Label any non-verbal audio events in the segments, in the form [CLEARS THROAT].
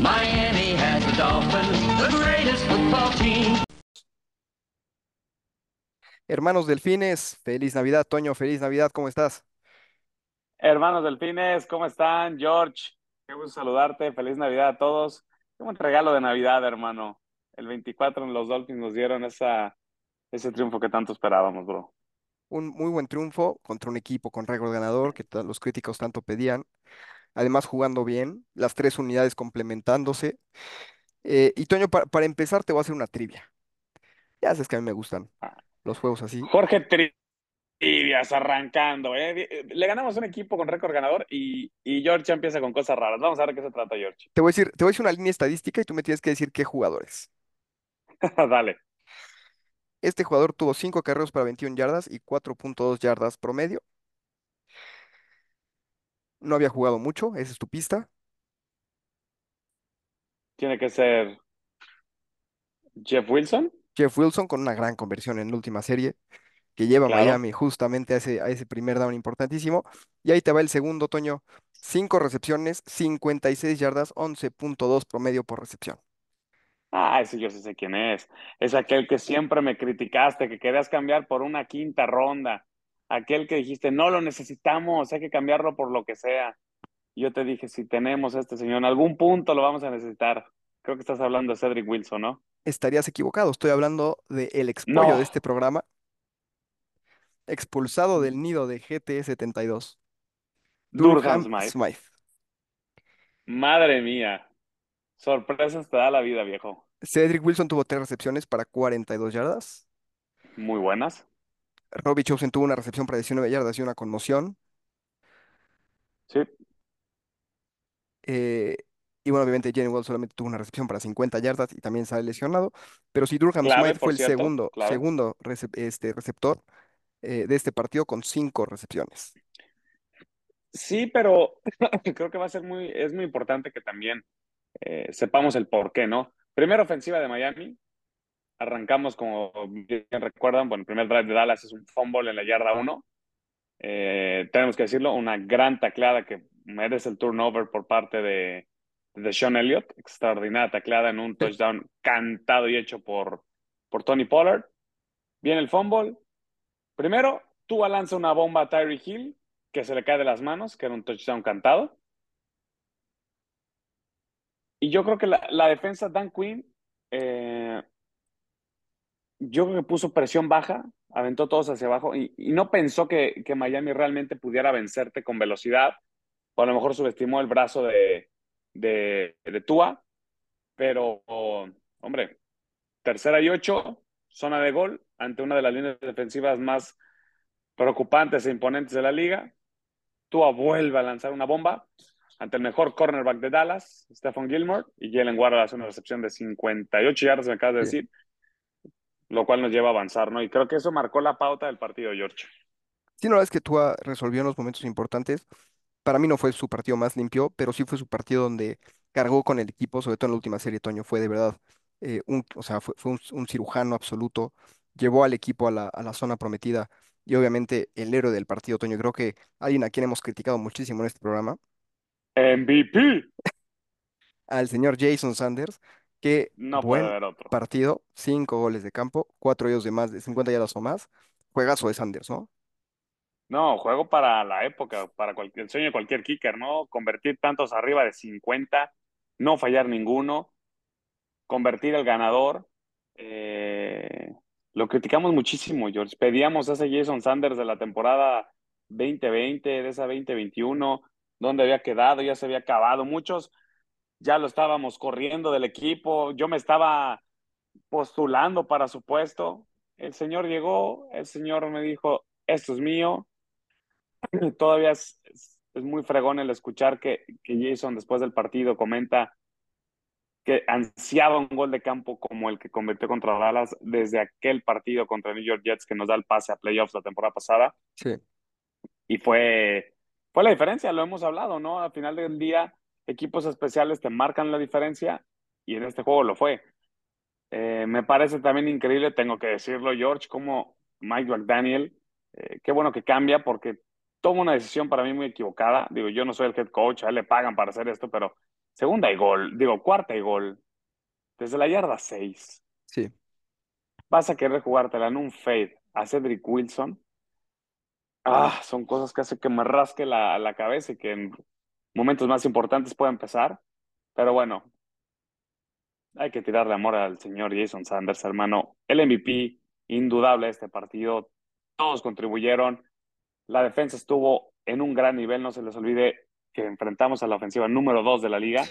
Miami has the Dolphins, the greatest football team. Hermanos Delfines, feliz Navidad, Toño, feliz Navidad, ¿cómo estás? Hermanos Delfines, ¿cómo están? George, qué gusto saludarte, feliz Navidad a todos. Qué buen regalo de Navidad, hermano. El 24 en los Dolphins nos dieron esa, ese triunfo que tanto esperábamos, bro. Un muy buen triunfo contra un equipo con récord ganador que los críticos tanto pedían. Además, jugando bien, las tres unidades complementándose. Eh, y Toño, pa- para empezar, te voy a hacer una trivia. Ya sabes que a mí me gustan los juegos así. Jorge Trivias arrancando, ¿eh? Le ganamos un equipo con récord ganador y, y George empieza con cosas raras. Vamos a ver de qué se trata, George. Te voy a decir, te voy a decir una línea estadística y tú me tienes que decir qué jugadores. [LAUGHS] Dale. Este jugador tuvo 5 carreros para 21 yardas y 4.2 yardas promedio. No había jugado mucho, esa es tu pista. Tiene que ser Jeff Wilson. Jeff Wilson con una gran conversión en la última serie que lleva a. Miami justamente a ese, a ese primer down importantísimo. Y ahí te va el segundo, Toño. 5 recepciones, 56 yardas, 11.2 promedio por recepción. Ah, ese yo sí sé quién es. Es aquel que siempre me criticaste, que querías cambiar por una quinta ronda. Aquel que dijiste, no lo necesitamos, hay que cambiarlo por lo que sea. Yo te dije, si tenemos a este señor, en algún punto lo vamos a necesitar. Creo que estás hablando de Cedric Wilson, ¿no? Estarías equivocado, estoy hablando del expollo No. de este programa, expulsado del nido de GT 72, Durham Durham Smythe. Smythe. Madre mía. Sorpresas te da la vida, viejo. Cedric Wilson tuvo 3 recepciones para 42 yardas. Muy buenas. Robbie Chosen tuvo una recepción para 19 yardas y una conmoción. Sí, Eh, y bueno, obviamente Jenny Wells solamente tuvo una recepción para 50 yardas y también sale lesionado. Pero sí, Durham clave, Smythe fue el cierto. segundo, Clave. segundo recep- este, receptor eh, de este partido con 5 recepciones. Sí, pero [LAUGHS] creo que va a ser muy, es muy importante que también eh, sepamos el por qué, ¿no? Primera ofensiva de Miami. Arrancamos, como bien recuerdan, bueno, el primer drive de Dallas es un fumble en la yarda 1. tenemos que decirlo, una gran tacleada que merece el turnover por parte de, de Sean Elliott. Extraordinaria tacleada en un touchdown cantado y hecho por, por Tony Pollard. Viene el fumble. Primero, Tua lanza una bomba a Tyree Hill que se le cae de las manos, que era un touchdown cantado. Y yo creo que la, la defensa Dan Quinn, eh, yo creo que puso presión baja, aventó todos hacia abajo y, y no pensó que, que, Miami realmente pudiera vencerte con velocidad. O a lo mejor subestimó el brazo de, de, de Tua. Pero, hombre, tercera y ocho, zona de gol ante una de las líneas defensivas más preocupantes e imponentes de la liga. Tua vuelve a lanzar una bomba ante el mejor cornerback de Dallas, Stephen Gilmore, y Jalen Warren hace una recepción de 58 yardas, me acabas de decir, sí. Lo cual nos lleva a avanzar, ¿no? Y creo que eso marcó la pauta del partido, George. Sí, no, es que Tua resolvió en los momentos importantes. Para mí no fue su partido más limpio, pero sí fue su partido donde cargó con el equipo, sobre todo en la última serie, Toño, fue de verdad, eh, un, o sea, fue, fue un, un, cirujano absoluto, llevó al equipo a la, a la zona prometida y obviamente el héroe del partido, Toño, creo que alguien a quien hemos criticado muchísimo en este programa. MVP. Al señor Jason Sanders, que no buen puede haber otro. partido, cinco goles de campo, cuatro ellos de más de 50 yardas o más, juegazo de Sanders, ¿no? No, juego para la época, para cualquier, el sueño de cualquier kicker, ¿no? Convertir tantos arriba de 50, no fallar ninguno, convertir el ganador. Eh, lo criticamos muchísimo, George. Pedíamos a ese Jason Sanders de la temporada 2020, de esa 2021, donde había quedado, ya se había acabado. Muchos ya lo estábamos corriendo del equipo. Yo me estaba postulando para su puesto. El señor llegó, el señor me dijo, esto es mío. [CLEARS THROAT] Todavía es, es, es muy fregón el escuchar que, que, Jason después del partido comenta que ansiaba un gol de campo como el que convirtió contra Dallas desde aquel partido contra New York Jets que nos da el pase a playoffs la temporada pasada. Sí. Y fue, fue la diferencia, lo hemos hablado, ¿no? Al final del día, equipos especiales te marcan la diferencia y en este juego lo fue. Eh, me parece también increíble, tengo que decirlo, George, como Mike McDaniel, eh, qué bueno que cambia porque toma una decisión para mí muy equivocada. Digo, yo no soy el head coach, a él le pagan para hacer esto, pero segunda y gol, digo, cuarta y gol, desde la yarda 6. Sí. Vas a querer jugártela en un fade a Cedric Wilson. Ah, son cosas que hacen que me rasque la, la cabeza y que en momentos más importantes pueda empezar. Pero bueno, hay que tirarle amor al señor Jason Sanders, hermano. El MVP, indudable de este partido. Todos contribuyeron. La defensa estuvo en un gran nivel. No se les olvide que enfrentamos a la ofensiva número dos de la liga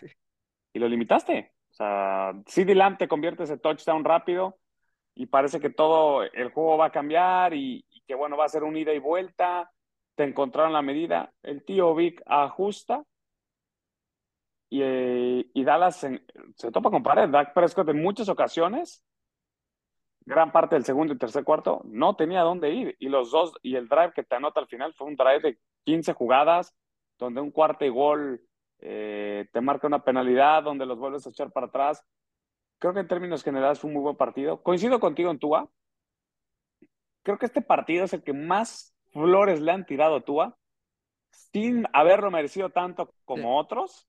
y lo limitaste. O sea, CD Lamb te convierte ese touchdown rápido y parece que todo el juego va a cambiar y, y que bueno, va a ser un ida y vuelta. Te encontraron la medida. El tío Vic ajusta y, y Dallas en- se topa con pared. Dak Prescott en muchas ocasiones, gran parte del segundo y tercer cuarto, no tenía dónde ir. Y los dos, y el drive que te anota al final fue un drive de 15 jugadas, donde un cuarto y gol eh, te marca una penalidad, donde los vuelves a echar para atrás. Creo que en términos generales fue un muy buen partido. Coincido contigo en Tua. Creo que este partido es el que más flores le han tirado a Tua, sin haberlo merecido tanto como otros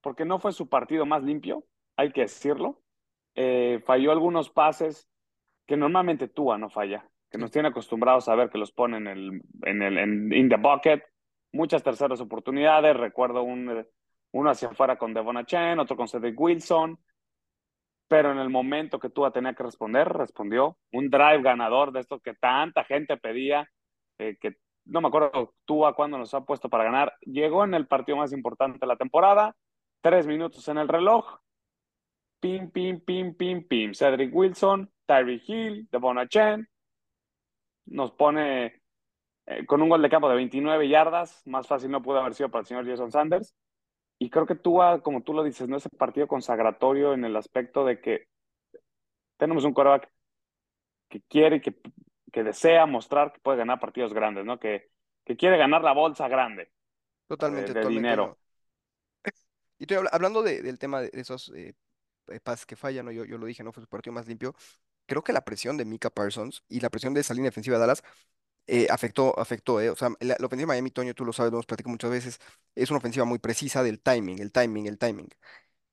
porque no fue su partido más limpio, hay que decirlo. Eh, falló algunos pases que normalmente Tua no falla, que nos tiene acostumbrados a ver que los pone en el, en el en, in the bucket. Muchas terceras oportunidades, recuerdo un, uno hacia afuera con Devon Chen, otro con Cedric Wilson, pero en el momento que Tua tenía que responder, respondió. Un drive ganador de estos que tanta gente pedía, eh, que no me acuerdo Tua cuándo nos ha puesto para ganar. Llegó en el partido más importante de la temporada, tres minutos en el reloj. Pim, pim, pim, pim, pim. Cedric Wilson, Tyree Hill, Devon Chen. Nos pone eh, con un gol de campo de 29 yardas. Más fácil no pudo haber sido para el señor Jason Sanders. Y creo que tú, como tú lo dices, no es el partido consagratorio en el aspecto de que tenemos un quarterback que quiere y que, que desea mostrar que puede ganar partidos grandes, ¿no? Que, que quiere ganar la bolsa grande Totalmente, de, de totalmente. dinero. no. Y estoy habla- hablando de- del tema de esos eh, eh, pases que fallan, ¿no? Yo, yo lo dije, no fue su partido más limpio. Creo que la presión de Mika Parsons y la presión de esa línea defensiva de Dallas eh, afectó, afectó, ¿eh? O sea, la, ofensiva de Miami, Toño, tú lo sabes, lo hemos platicado muchas veces, es una ofensiva muy precisa del timing, el timing, el timing.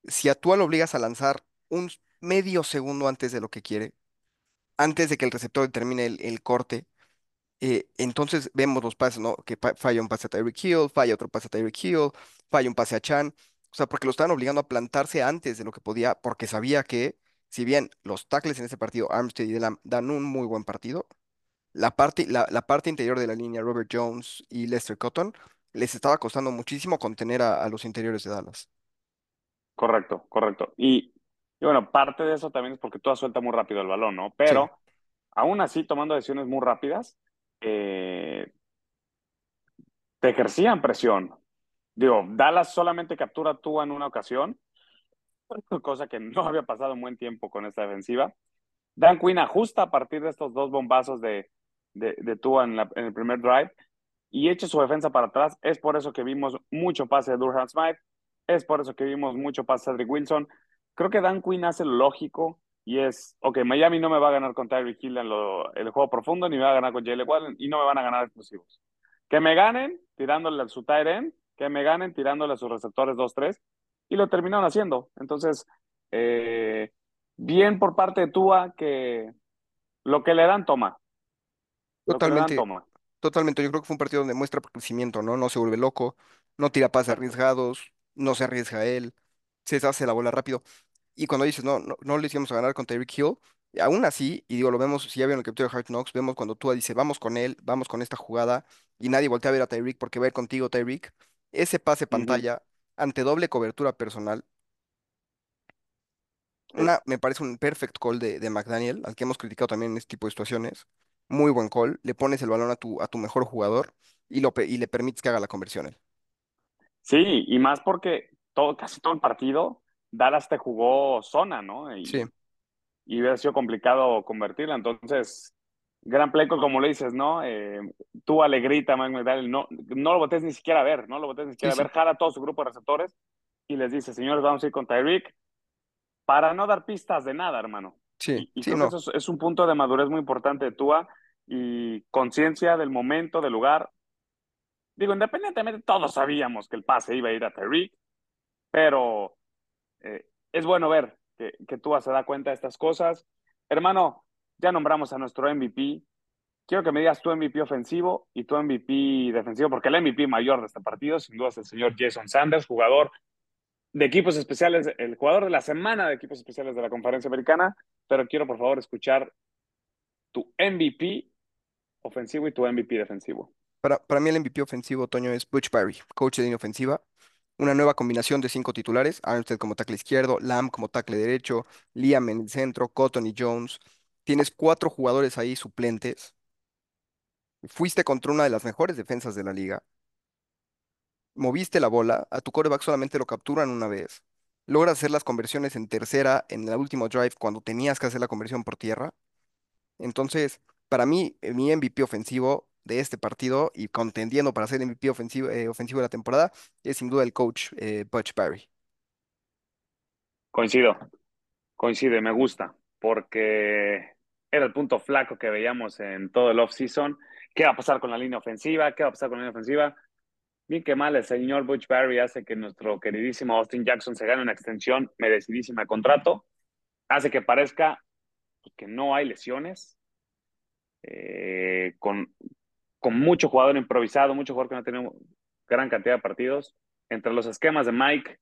Si a Tua lo obligas a lanzar un medio segundo antes de lo que quiere, antes de que el receptor termine el, corte, entonces vemos los pases, ¿no? Que falla un pase a Tyreek Hill, falla otro pase a Tyreek Hill, falla un pase a Chan. O sea, porque lo estaban obligando a plantarse antes de lo que podía, porque sabía que, si bien los tackles en ese partido, Armstead y Delam, dan un muy buen partido, la parte, la, la parte interior de la línea, Robert Jones y Lester Cotton, les estaba costando muchísimo contener a, a los interiores de Dallas. Correcto, correcto. Y, y bueno, parte de eso también es porque tú suelta muy rápido el balón, ¿no? Pero aún así, tomando decisiones muy rápidas, eh, te ejercían presión. Digo, Dallas solamente captura tú en una ocasión, [LAUGHS] cosa que no había pasado en buen tiempo con esta defensiva. Dan Quinn ajusta a partir de estos dos bombazos de, de, Tua en, el primer drive y echa su defensa para atrás. Es por eso que vimos mucho pase de Durham Smith, es por eso que vimos mucho pase de Cedric Wilson. Creo que Dan Quinn hace lo lógico y es, ok, Miami no me va a ganar con Tyreek Hill en lo- el juego profundo, ni me va a ganar con Jalen Wallen y no me van a ganar explosivos. Que me ganen tirándole a su tight end, que me ganen tirándole a sus receptores 2-3 y lo terminaron haciendo. Entonces, eh, bien por parte de Tua que lo que le dan toma. Dan Totalmente, toma. totalmente. Yo creo que fue un partido donde muestra crecimiento, ¿no? No se vuelve loco, no tira pases arriesgados, no se arriesga él, se hace la bola rápido. Y cuando dices, no, no, no le hicimos a ganar con Tyreek Hill, aún así, y digo, lo vemos, si ya vieron el capítulo de Hard Knocks, vemos cuando Tua dice, vamos con él, vamos con esta jugada, y nadie voltea a ver a Tyreek porque va a ir contigo, Tyreek. Ese pase Ujú. pantalla ante doble cobertura personal, una, me parece un perfect call de, de McDaniel, al que hemos criticado también en este tipo de situaciones. Muy buen call, le pones el balón a tu, a tu mejor jugador y, lo, pe- y le permites que haga la conversión él. Sí, y más porque todo, casi todo el partido, Dallas te jugó zona, ¿no? Y, Sí, y hubiera sido complicado convertirla. Entonces, gran call, como le dices, ¿no? Eh, tú alegrita, Mike McDaniel, no, no lo botes ni siquiera a ver, no lo botes ni siquiera Sí, a ver, jala a todo su grupo de receptores y les dice, señores, vamos a ir con Tyreek para no dar pistas de nada, hermano. sí, Y, y sí, no. eso es, es un punto de madurez muy importante de Tua y conciencia del momento, del lugar. Digo, independientemente, todos sabíamos que el pase iba a ir a Tyreek, pero eh, es bueno ver que, que Tua se da cuenta de estas cosas. Hermano, ya nombramos a nuestro MVP. Quiero que me digas tu MVP ofensivo y tu MVP defensivo, porque el MVP mayor de este partido, sin duda, es el señor Jason Sanders, jugador de equipos especiales, el jugador de la semana de equipos especiales de la conferencia americana. Pero quiero, por favor, escuchar tu MVP ofensivo y tu MVP defensivo. Para, para mí el MVP ofensivo, Toño, es Butch Barry, coach de línea ofensiva. Una nueva combinación de cinco titulares, Armstead como tackle izquierdo, Lamb como tackle derecho, Liam en el centro, Cotton y Jones. Tienes cuatro jugadores ahí suplentes. Fuiste contra una de las mejores defensas de la liga. Moviste la bola, a tu quarterback solamente lo capturan una vez. Logras hacer las conversiones en tercera en el último drive cuando tenías que hacer la conversión por tierra. Entonces, para mí, eh, mi MVP ofensivo de este partido y contendiendo para ser MVP ofensivo, eh, ofensivo de la temporada es sin duda el coach eh, Butch Barry. Coincido, coincide, me gusta, porque era el punto flaco que veíamos en todo el off-season. ¿Qué va a pasar con la línea ofensiva? ¿Qué va a pasar con la línea ofensiva? Bien que mal, el señor Butch Barry hace que nuestro queridísimo Austin Jackson se gane una extensión merecidísima de contrato. Hace que parezca que no hay lesiones. Eh, con, con mucho jugador improvisado, mucho jugador que no tiene gran cantidad de partidos. Entre los esquemas de Mike,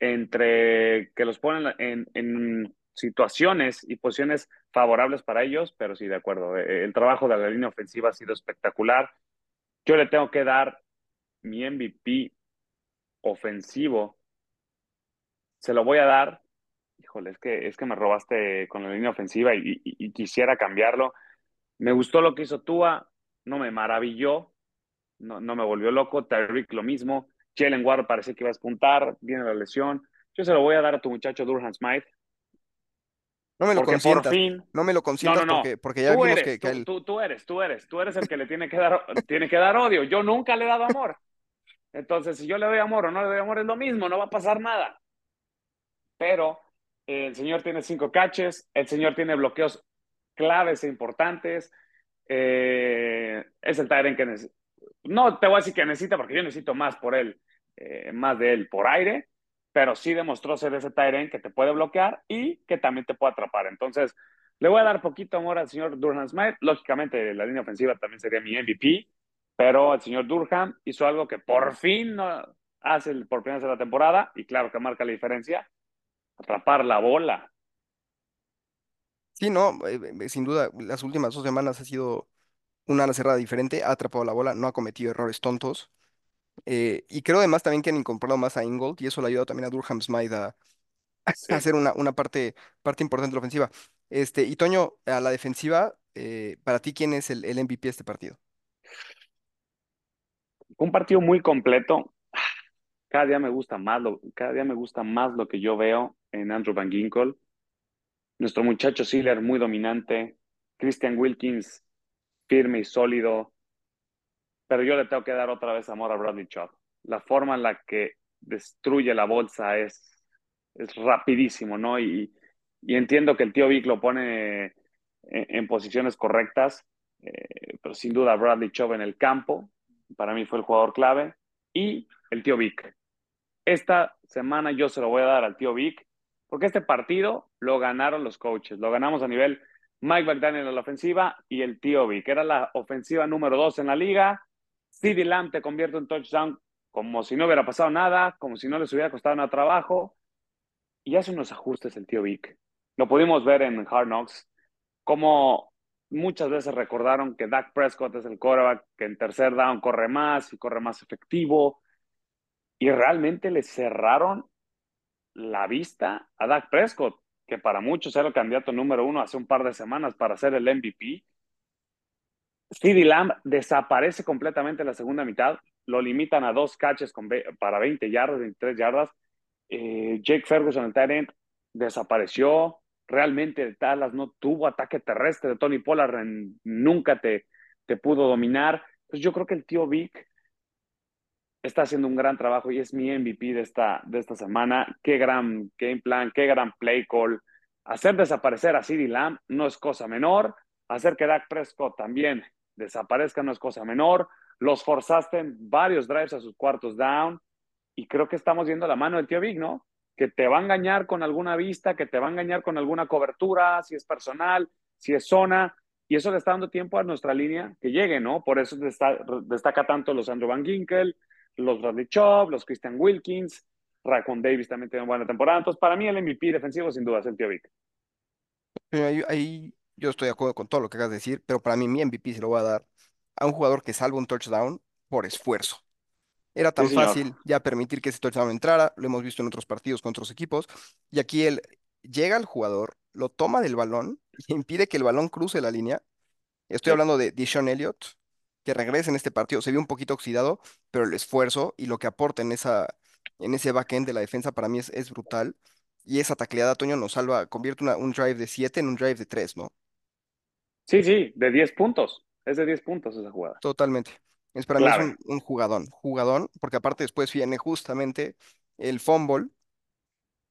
entre que los ponen en, en situaciones y posiciones favorables para ellos, pero sí, de acuerdo. Eh, el trabajo de la línea ofensiva ha sido espectacular. Yo le tengo que dar mi MVP ofensivo. Se lo voy a dar. Híjole, es que, es que me robaste con la línea ofensiva y, quisiera cambiarlo. Me gustó lo que hizo Tua, no me maravilló, no, no me volvió loco. Tyreek lo mismo. Jalen Ward parece que iba a despuntar, viene la lesión. Yo se lo voy a dar a tu muchacho Durham Smith. No me lo Porque consientas. por fin- No me lo consientas No, no, no. Porque, porque ya tú vimos eres, que, que tú, él- tú- tú eres, tú eres, tú eres el que le tiene que dar, [LAUGHS] tiene que dar odio. Yo nunca le he dado amor. Entonces, si yo le doy amor o no le doy amor, es lo mismo, no va a pasar nada. Pero eh, el señor tiene cinco catches, el señor tiene bloqueos claves e importantes. eh, es el Tyren que necesita. No te voy a decir que necesita, porque yo necesito más por él, eh, más de él por aire, pero sí demostró ser ese Tyren que te puede bloquear y que también te puede atrapar. Entonces, le voy a dar poquito amor al señor Durham Smith. Lógicamente, la línea ofensiva también sería mi MVP, pero el señor Durham hizo algo que por fin hace por primera vez en la temporada y claro que marca la diferencia, atrapar la bola. Sí, no, eh, eh, sin duda, las últimas dos semanas ha sido una cerrada diferente, ha atrapado la bola, no ha cometido errores tontos. Eh, y creo además también que han incorporado más a Ingold y eso le ha ayudado también a Durham Smythe a, Sí. hacer una, una parte, parte importante de la ofensiva. Este, y Toño, a la defensiva, eh, para ti, ¿quién es el, el MVP de este partido? Un partido muy completo. Cada día me gusta más lo, cada día me gusta más lo que yo veo en Andrew Van Ginkle. Nuestro muchacho Sealer muy dominante. Christian Wilkins firme y sólido. Pero yo le tengo que dar otra vez amor a Bradley Chubb. La forma en la que destruye la bolsa es, rapidísimo, ¿no? Y, entiendo que el tío Vic lo pone en, en posiciones correctas, eh, pero sin duda Bradley Chubb en el campo, para mí fue el jugador clave, y el tío Vic. Esta semana yo se lo voy a dar al tío Vic, porque este partido lo ganaron los coaches, lo ganamos a nivel Mike McDaniel en la ofensiva y el tío Vic, era la ofensiva número dos en la liga. CeeDee Lamb te convierte en touchdown como si no hubiera pasado nada, como si no les hubiera costado nada trabajo, y hace unos ajustes el tío Vic. Lo pudimos ver en Hard Knocks, como muchas veces recordaron que Dak Prescott es el quarterback que en tercer down corre más y corre más efectivo, y realmente le cerraron la vista a Dak Prescott, que para muchos era el candidato número uno hace un par de semanas para ser el MVP. CeeDee Lamb desaparece completamente en la segunda mitad, lo limitan a dos catches para 20 yardas, 23 yardas. Eh, Jake Ferguson, el tight desapareció. Realmente Dallas no tuvo ataque terrestre de Tony Pollard, nunca te, te pudo dominar. Pues yo creo que el tío Vic está haciendo un gran trabajo y es mi MVP de esta, de esta semana. Qué gran game plan, qué gran play call. Hacer desaparecer a CeeDee Lamb no es cosa menor. Hacer que Dak Prescott también desaparezca no es cosa menor. Los forzaste en varios drives a sus cuartos down. Y creo que estamos viendo la mano del tío Vic, ¿no? Que te va a engañar con alguna vista, que te va a engañar con alguna cobertura, si es personal, si es zona, y eso le está dando tiempo a nuestra línea que llegue, ¿no? Por eso destaca, tanto los Andrew Van Ginkel, los Bradley Chubb, los Christian Wilkins, Raccoon Davis también tiene buena temporada. Entonces, para mí el MVP defensivo sin duda es el tío Vic. Ahí, ahí yo estoy de acuerdo con todo lo que acabas de decir, pero para mí mi MVP se lo voy a dar a un jugador que salva un touchdown por esfuerzo. Era tan fácil ya permitir que ese touchdown entrara, lo hemos visto en otros partidos con otros equipos, y aquí él llega al jugador, lo toma del balón y [LAUGHS] impide que el balón cruce la línea. Estoy Sí. hablando de Deshaun Elliott, que regresa en este partido, se vio un poquito oxidado, pero el esfuerzo y lo que aporta en esa, en ese backend de la defensa para mí es, es brutal. Y esa tacleada, Toño, nos salva, convierte una- un drive de 7 en un drive de 3, ¿no? Sí, sí, de 10 puntos. Es de 10 puntos esa jugada. Totalmente. Es para mí es un, un jugadón, jugadón, porque aparte después viene justamente el fumble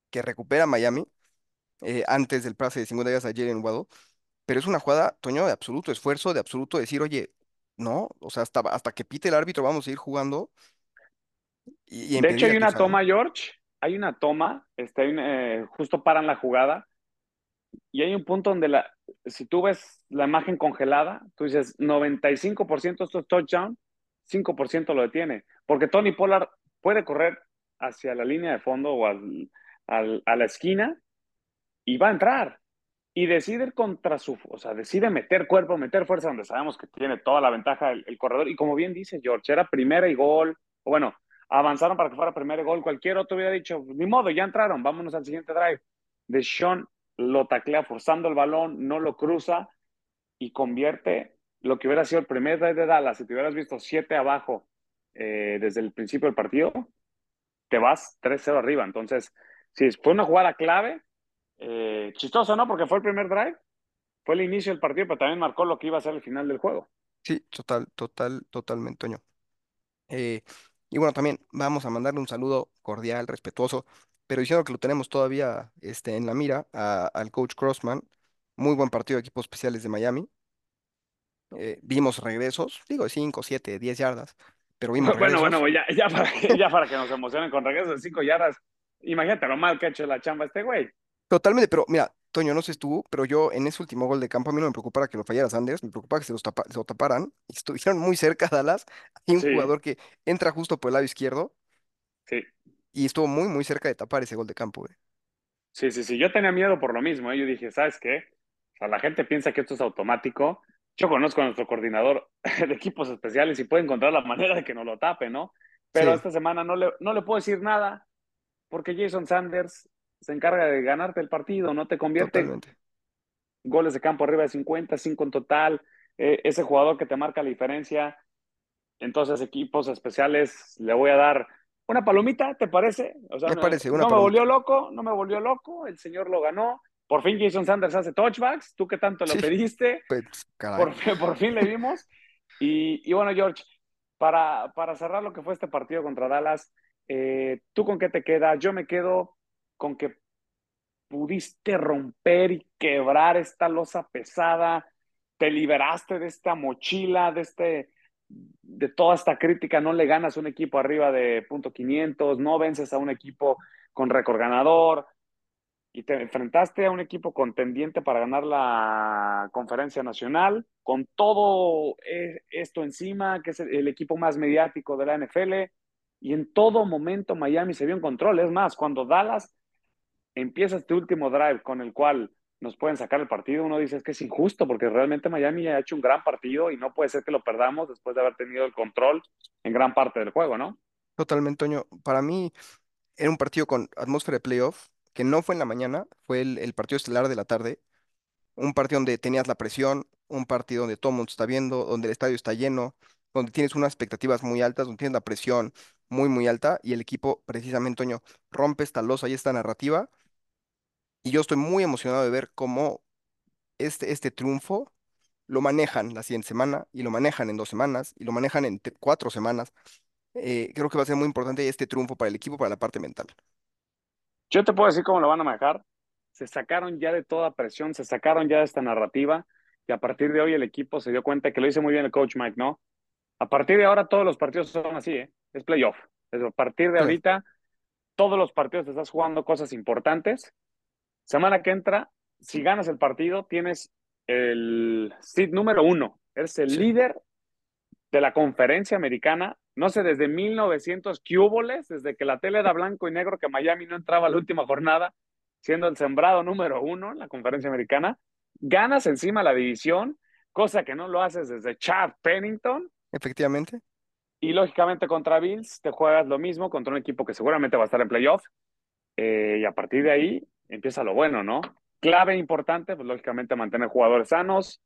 que recupera Miami eh, antes del pase de 50 yardas a Jalen Waddle, pero es una jugada, Toño, de absoluto esfuerzo, de absoluto decir, oye, no, o sea, hasta, hasta que pite el árbitro vamos a ir jugando y, y De hecho, hay una toma, George. Hay una toma, este, hay un, eh, justo paran la jugada y hay un punto donde la, si tú ves la imagen congelada, tú dices 95% esto es touchdown, 5% lo detiene. Porque Tony Pollard puede correr hacia la línea de fondo o al, a la esquina y va a entrar. Y decide contra su, o sea, decide meter cuerpo, meter fuerza, donde sabemos que tiene toda la ventaja el, corredor. Y como bien dice George, era primera y gol, bueno, avanzaron para que fuera primera y gol. Cualquier otro hubiera dicho, ni modo, ya entraron, vámonos al siguiente drive. De Sean lo taclea forzando el balón, no lo cruza y convierte lo que hubiera sido el primer drive de Dallas. Si te hubieras visto siete abajo eh, desde el principio del partido, te vas 3-0 arriba. Entonces, sí, fue una jugada clave. Eh, chistoso, ¿no? Porque fue el primer drive, fue el inicio del partido, pero también marcó lo que iba a ser el final del juego. Sí, total, total, totalmente, Toño. Eh, y bueno, también vamos a mandarle un saludo cordial, respetuoso, pero diciendo que lo tenemos todavía este, en la mira a- al coach Crossman. Muy buen partido de equipos especiales de Miami. Eh, vimos regresos, digo, de 5, 7, 10 yardas, pero vimos [LAUGHS] Bueno, regresos. bueno, ya, ya, para que, ya para que nos emocionen con regresos de 5 yardas. Imagínate lo mal que ha hecho la chamba este güey. Totalmente, pero mira, Toño, no sé tú, pero yo en ese último gol de campo a mí no me preocupara que lo fallara Sanders, me preocupaba que se, los tapa- se lo taparan [LAUGHS] y estuvieron muy cerca Dallas. Hay un Sí. jugador que entra justo por el lado izquierdo Sí, y estuvo muy, muy cerca de tapar ese gol de campo, güey. sí, sí, sí. Yo tenía miedo por lo mismo. ¿eh? Yo dije, ¿sabes qué? O sea, la gente piensa que esto es automático. Yo conozco a nuestro coordinador [LAUGHS] de equipos especiales y puede encontrar la manera de que nos lo tape, ¿no? Pero Sí. esta semana no le, no le puedo decir nada porque Jason Sanders se encarga de ganarte el partido, no te convierte Totalmente. goles de campo arriba de 50, 5 en total, eh, ese jugador que te marca la diferencia. Entonces, equipos especiales, le voy a dar una palomita, ¿te parece? O sea, Me no, parece, una no me volvió loco, no me volvió loco, el señor lo ganó. Por fin Jason Sanders hace touchbacks, tú que tanto lo Sí. pediste, [LAUGHS] Pues, por, fin- por fin le vimos. Y, y bueno, George, para, para cerrar lo que fue este partido contra Dallas, eh, ¿tú con qué te quedas? Yo me quedo con que pudiste romper y quebrar esta losa pesada, te liberaste de esta mochila, de este de toda esta crítica, no le ganas un equipo arriba de punto 500, no vences a un equipo con récord ganador y te enfrentaste a un equipo contendiente para ganar la conferencia nacional con todo eh, esto encima, que es el equipo más mediático de la NFL y en todo momento Miami se vio en control, es más, cuando Dallas empieza este último drive con el cual nos pueden sacar el partido, uno dice es que es injusto porque realmente Miami ha hecho un gran partido y no puede ser que lo perdamos después de haber tenido el control en gran parte del juego, ¿no? Totalmente, Toño. Para mí era un partido con atmósfera de playoff, que no fue en la mañana, fue el, el partido estelar de la tarde. Un partido donde tenías la presión, un partido donde todo el mundo está viendo, donde el estadio está lleno, donde tienes unas expectativas muy altas, donde tienes la presión muy, muy alta, y el equipo, precisamente, Toño, rompe esta losa y esta narrativa. Y yo estoy muy emocionado de ver cómo este, este triunfo lo manejan la siguiente semana, y lo manejan en dos semanas, y lo manejan en cuatro semanas. Eh, creo que va a ser muy importante este triunfo para el equipo, para la parte mental. Yo te puedo decir cómo lo van a manejar. Se sacaron ya de toda presión, se sacaron ya de esta narrativa y a partir de hoy el equipo se dio cuenta que lo hizo muy bien el coach Mike, ¿no? A partir de ahora todos los partidos son así, ¿eh? Es playoff. A partir de Sí. ahorita, todos los partidos te estás jugando cosas importantes. Semana que entra, si ganas el partido, tienes el seed número uno. Eres el Sí. líder de la conferencia americana. No sé, desde 1900 cúboles, desde que la tele era blanco y negro, que Miami no entraba a la última jornada, siendo el sembrado número uno en la conferencia americana. Ganas encima la división, cosa que no lo haces desde Chad Pennington. Efectivamente. Y lógicamente contra Bills te juegas lo mismo contra un equipo que seguramente va a estar en playoff. Eh, y a partir de ahí empieza lo bueno, ¿no? Clave importante, pues lógicamente mantener jugadores sanos.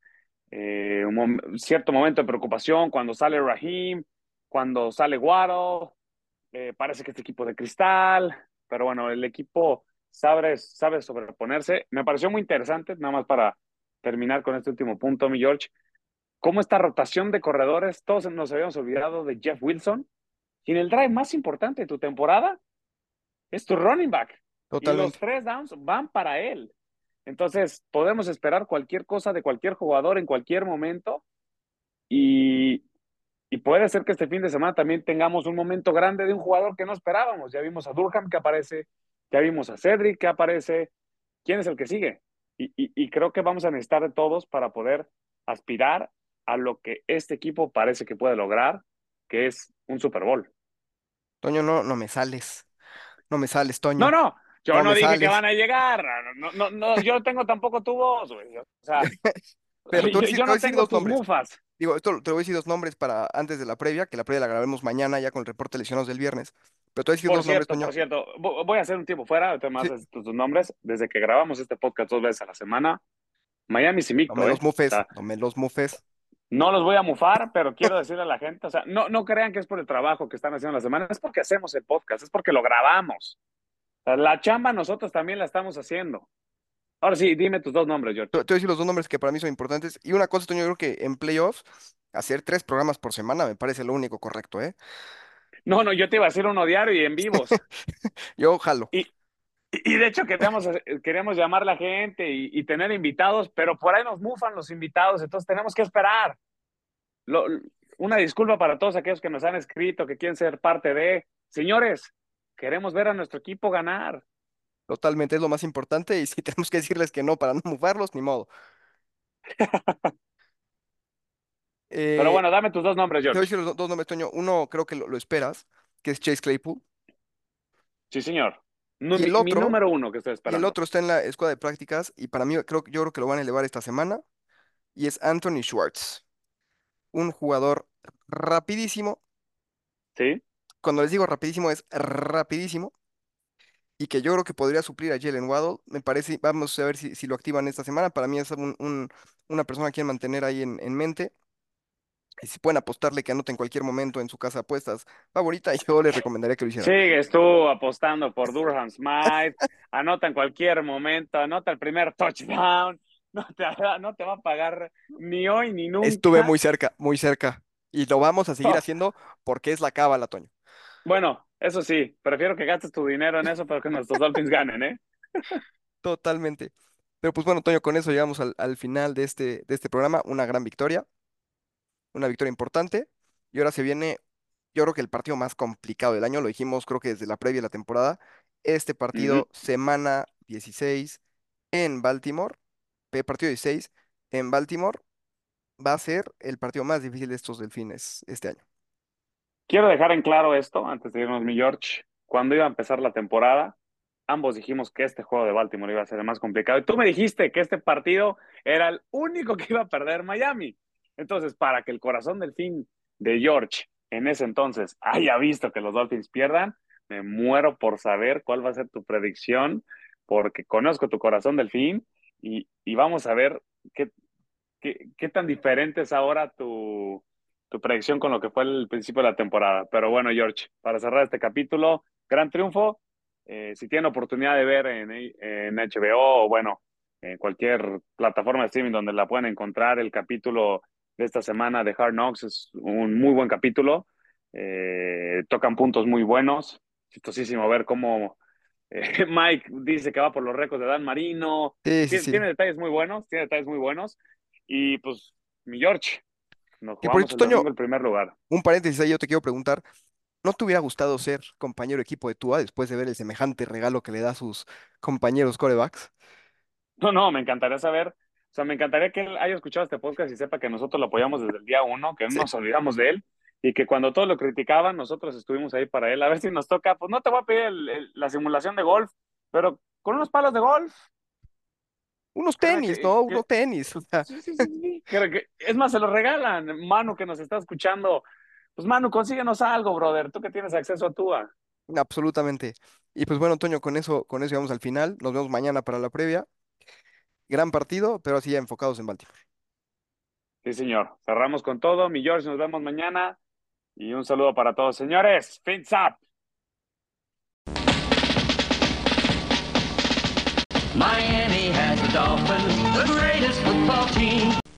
eh, un cierto momento de preocupación cuando sale Raheem, cuando sale Waddle. eh, parece que este equipo de cristal, pero bueno, el equipo sabe, sabe sobreponerse. Me pareció muy interesante, nada más para terminar con este último punto, mi George cómo esta rotación de corredores, todos nos habíamos olvidado de Jeff Wilson, y en el drive más importante de tu temporada es tu running back. Y los Totalmente. tres downs van para él. Entonces, podemos esperar cualquier cosa de cualquier jugador en cualquier momento. Y, y puede ser que este fin de semana también tengamos un momento grande de un jugador que no esperábamos. Ya vimos a Durham que aparece, ya vimos a Cedric que aparece. ¿Quién es el que sigue? Y, y, y creo que vamos a necesitar de todos para poder aspirar a lo que este equipo parece que puede lograr, que es un Super Bowl. Toño, no, no me sales. No me sales, Toño. No, no, yo No no, dije que van a llegar. No, no, no, yo no tengo tampoco tu voz, güey. O sea, [LAUGHS] Pero te yo, yo te no tengo dos tus nombres. mufas. Digo, esto te voy a decir dos nombres para antes de la previa, que la previa la grabemos mañana ya con el reporte de lesionados del viernes. Pero te voy a decir Por dos nombres, Toño. por cierto, vo- voy a hacer un tiempo fuera, ahorita me Sí. tus, nombres. Desde que grabamos este podcast dos veces a la semana, Miami sin No Micto, me ¿eh? los mufes, O sea, no me los mufes. no los voy a mufar, pero [LAUGHS] quiero decirle a la gente, o sea, no, no crean que es por el trabajo que están haciendo la semana, es porque hacemos el podcast, es porque lo grabamos. Sea, la chamba nosotros también la estamos haciendo. Ahora sí, dime tus dos nombres, George. Te, te voy a decir los dos nombres que para mí son importantes. Y una cosa, Toño, yo creo que en playoffs, hacer tres programas por semana me parece lo único correcto, ¿eh? No, no, yo te iba a decir uno diario y en [LAUGHS] vivos. Yo jalo. Y, y de hecho queríamos, queríamos llamar a la gente y, y tener invitados, pero por ahí nos mufan los invitados, entonces tenemos que esperar. Lo- una disculpa para todos aquellos que nos han escrito, que quieren ser parte de. Señores, queremos ver a nuestro equipo ganar. Totalmente es lo más importante. Y si [LAUGHS] tenemos que decirles que no para no mufarlos, ni modo. Eh, Pero bueno, dame tus dos nombres, te voy a George. decir los do- dos nombres, Toño. Uno creo que lo, lo esperas, que es Chase Claypool. Sí, señor. Y el mi, mi otro- número uno que estoy Y el esperando. otro está en la escuadra de prácticas. Y para mí, creo, yo creo que lo van a elevar esta semana. Y es Anthony Schwartz. Un jugador rapidísimo. Sí. Cuando les digo rapidísimo, es rapidísimo. Y que yo creo que podría suplir a Jalen Waddle. Me parece, vamos a ver si, si lo activan esta semana. Para mí es un- un- una persona a quien mantener ahí en, en mente. Y si pueden apostarle que anota en cualquier momento en su casa de apuestas favorita, [LAUGHS] yo les recomendaría que lo hicieran. Sigues tú apostando por Durham Smythe, anota en cualquier momento, anota el primer touchdown, [LAUGHS] no te, no te va a pagar ni hoy ni nunca. Estuve muy cerca, muy cerca. Y lo vamos a seguir haciendo porque es la cábala, Toño. Bueno, eso sí, prefiero que gastes tu dinero en eso, pero que nuestros Dolphins ganen, ¿eh? [LAUGHS] Totalmente. Pero pues bueno, Toño, con eso llegamos al, al final de este, de este programa. Una gran victoria. Una victoria importante. Y ahora se viene, yo creo que el partido más complicado del año. Lo dijimos, creo que desde la previa de la temporada. Este partido, semana 16 en Baltimore. Partido 16 en Baltimore. Va a ser el partido más difícil de estos delfines este año. Quiero dejar en claro esto antes de irnos, mi George. Cuando iba a empezar la temporada, ambos dijimos que este juego de Baltimore iba a ser el más complicado. Y tú me dijiste que este partido era el único que iba a perder Miami. Entonces, para que el corazón del fin de George en ese entonces haya visto que los Dolphins pierdan, me muero por saber cuál va a ser tu predicción, porque conozco tu corazón del fin y, y vamos a ver qué, qué, qué tan diferente es ahora tu, tu predicción con lo que fue el principio de la temporada. Pero bueno, George, para cerrar este capítulo, gran triunfo. Eh, si tienen oportunidad de ver en, en HBO o bueno, en cualquier plataforma de streaming donde la pueden encontrar, el capítulo de esta semana de Hard Knocks es un muy buen capítulo. Eh, tocan puntos muy buenos. Chistosísimo ver cómo eh, [LAUGHS] Mike dice que va por los récords de Dan Marino. Sí, sí, Tiene, sí. tiene detalles muy buenos, tiene detalles muy buenos. Y pues, mi George, nos Y por el Toño, el primer lugar. Un paréntesis ahí, yo te quiero preguntar. ¿no te hubiera gustado ser compañero equipo de Tua después de ver el semejante regalo que le da a sus compañeros corebacks? No, no, me encantaría saber, o sea, me encantaría que él haya escuchado este podcast y sepa que nosotros lo apoyamos desde el día uno, que no Sí. nos olvidamos de él y que cuando todos lo criticaban, nosotros estuvimos ahí para él. A ver si nos toca, pues no te voy a pedir el- el- la simulación de golf, pero con unos palos de golf. Unos tenis, que- ¿no? que- Unos tenis. o sea, Sí, sí, sí, [LAUGHS] sí. Creo que- es más, se los regalan. Manu, que nos está escuchando. Pues Manu, consíguenos algo, brother. Tú que tienes acceso a Tua. absolutamente. Y pues bueno, Toño, con eso, con eso llegamos al final. Nos vemos mañana para la previa. Gran partido, pero así ya enfocados en Baltimore. Sí, señor. Cerramos con todo. Mi George, nos vemos mañana. Y un saludo para todos, señores. Fins up. Miami Dolphins, the greatest football team.